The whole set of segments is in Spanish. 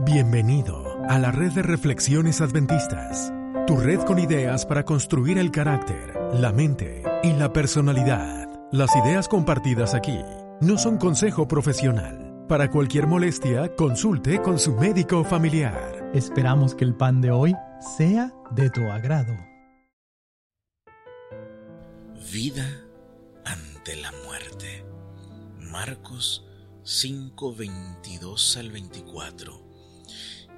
Bienvenido a la red de reflexiones adventistas, tu red con ideas para construir el carácter, la mente y la personalidad. Las ideas compartidas aquí no son consejo profesional. Para cualquier molestia, consulte con su médico familiar. Esperamos que el pan de hoy sea de tu agrado. Vida ante la muerte. Marcos 5, 22 al 24.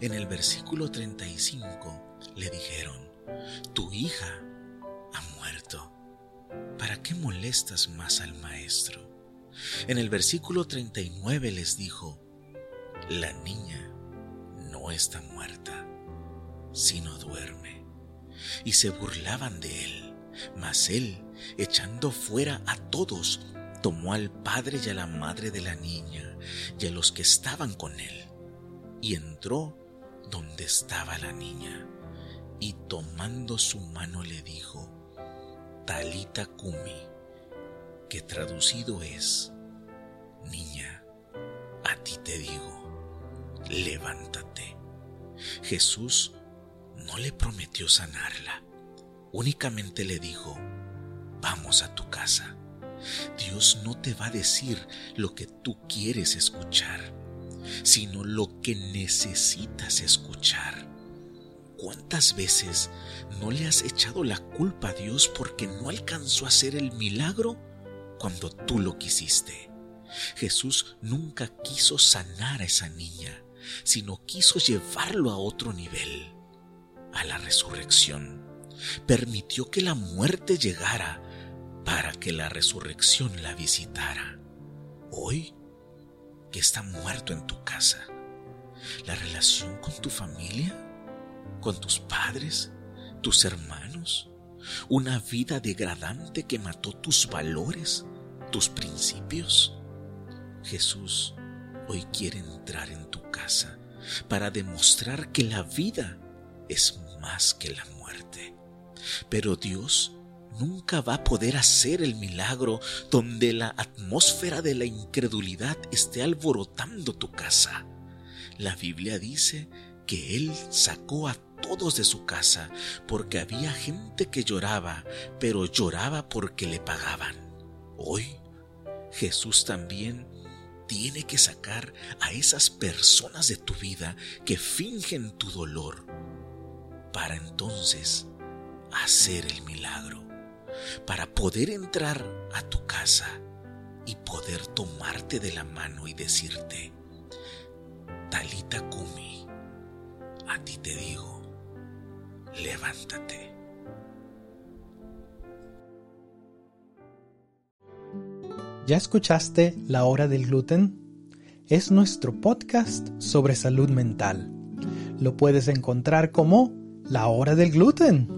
En el versículo 35 le dijeron, tu hija ha muerto. ¿Para qué molestas más al maestro? En el versículo 39 les dijo, la niña no está muerta, sino duerme. Y se burlaban de él, mas él, echando fuera a todos, tomó al padre y a la madre de la niña y a los que estaban con él y entró donde estaba la niña, y tomando su mano le dijo, Talita Kumi, que traducido es, Niña, a ti te digo, levántate. Jesús no le prometió sanarla, únicamente le dijo, vamos a tu casa. Dios no te va a decir lo que tú quieres escuchar sino lo que necesitas escuchar. ¿Cuántas veces no le has echado la culpa a Dios porque no alcanzó a hacer el milagro cuando tú lo quisiste? Jesús nunca quiso sanar a esa niña, sino quiso llevarlo a otro nivel, a la resurrección. Permitió que la muerte llegara para que la resurrección la visitara. Hoy que está muerto en tu casa, la relación con tu familia, con tus padres, tus hermanos, una vida degradante que mató tus valores, tus principios. Jesús hoy quiere entrar en tu casa para demostrar que la vida es más que la muerte. Pero Dios nunca va a poder hacer el milagro donde la atmósfera de la incredulidad esté alborotando tu casa. La Biblia dice que Él sacó a todos de su casa porque había gente que lloraba, pero lloraba porque le pagaban. Hoy Jesús también tiene que sacar a esas personas de tu vida que fingen tu dolor para entonces hacer el milagro para poder entrar a tu casa y poder tomarte de la mano y decirte, Talita Kumi, a ti te digo, levántate. ¿Ya escuchaste La Hora del Gluten? Es nuestro podcast sobre salud mental. Lo puedes encontrar como La Hora del Gluten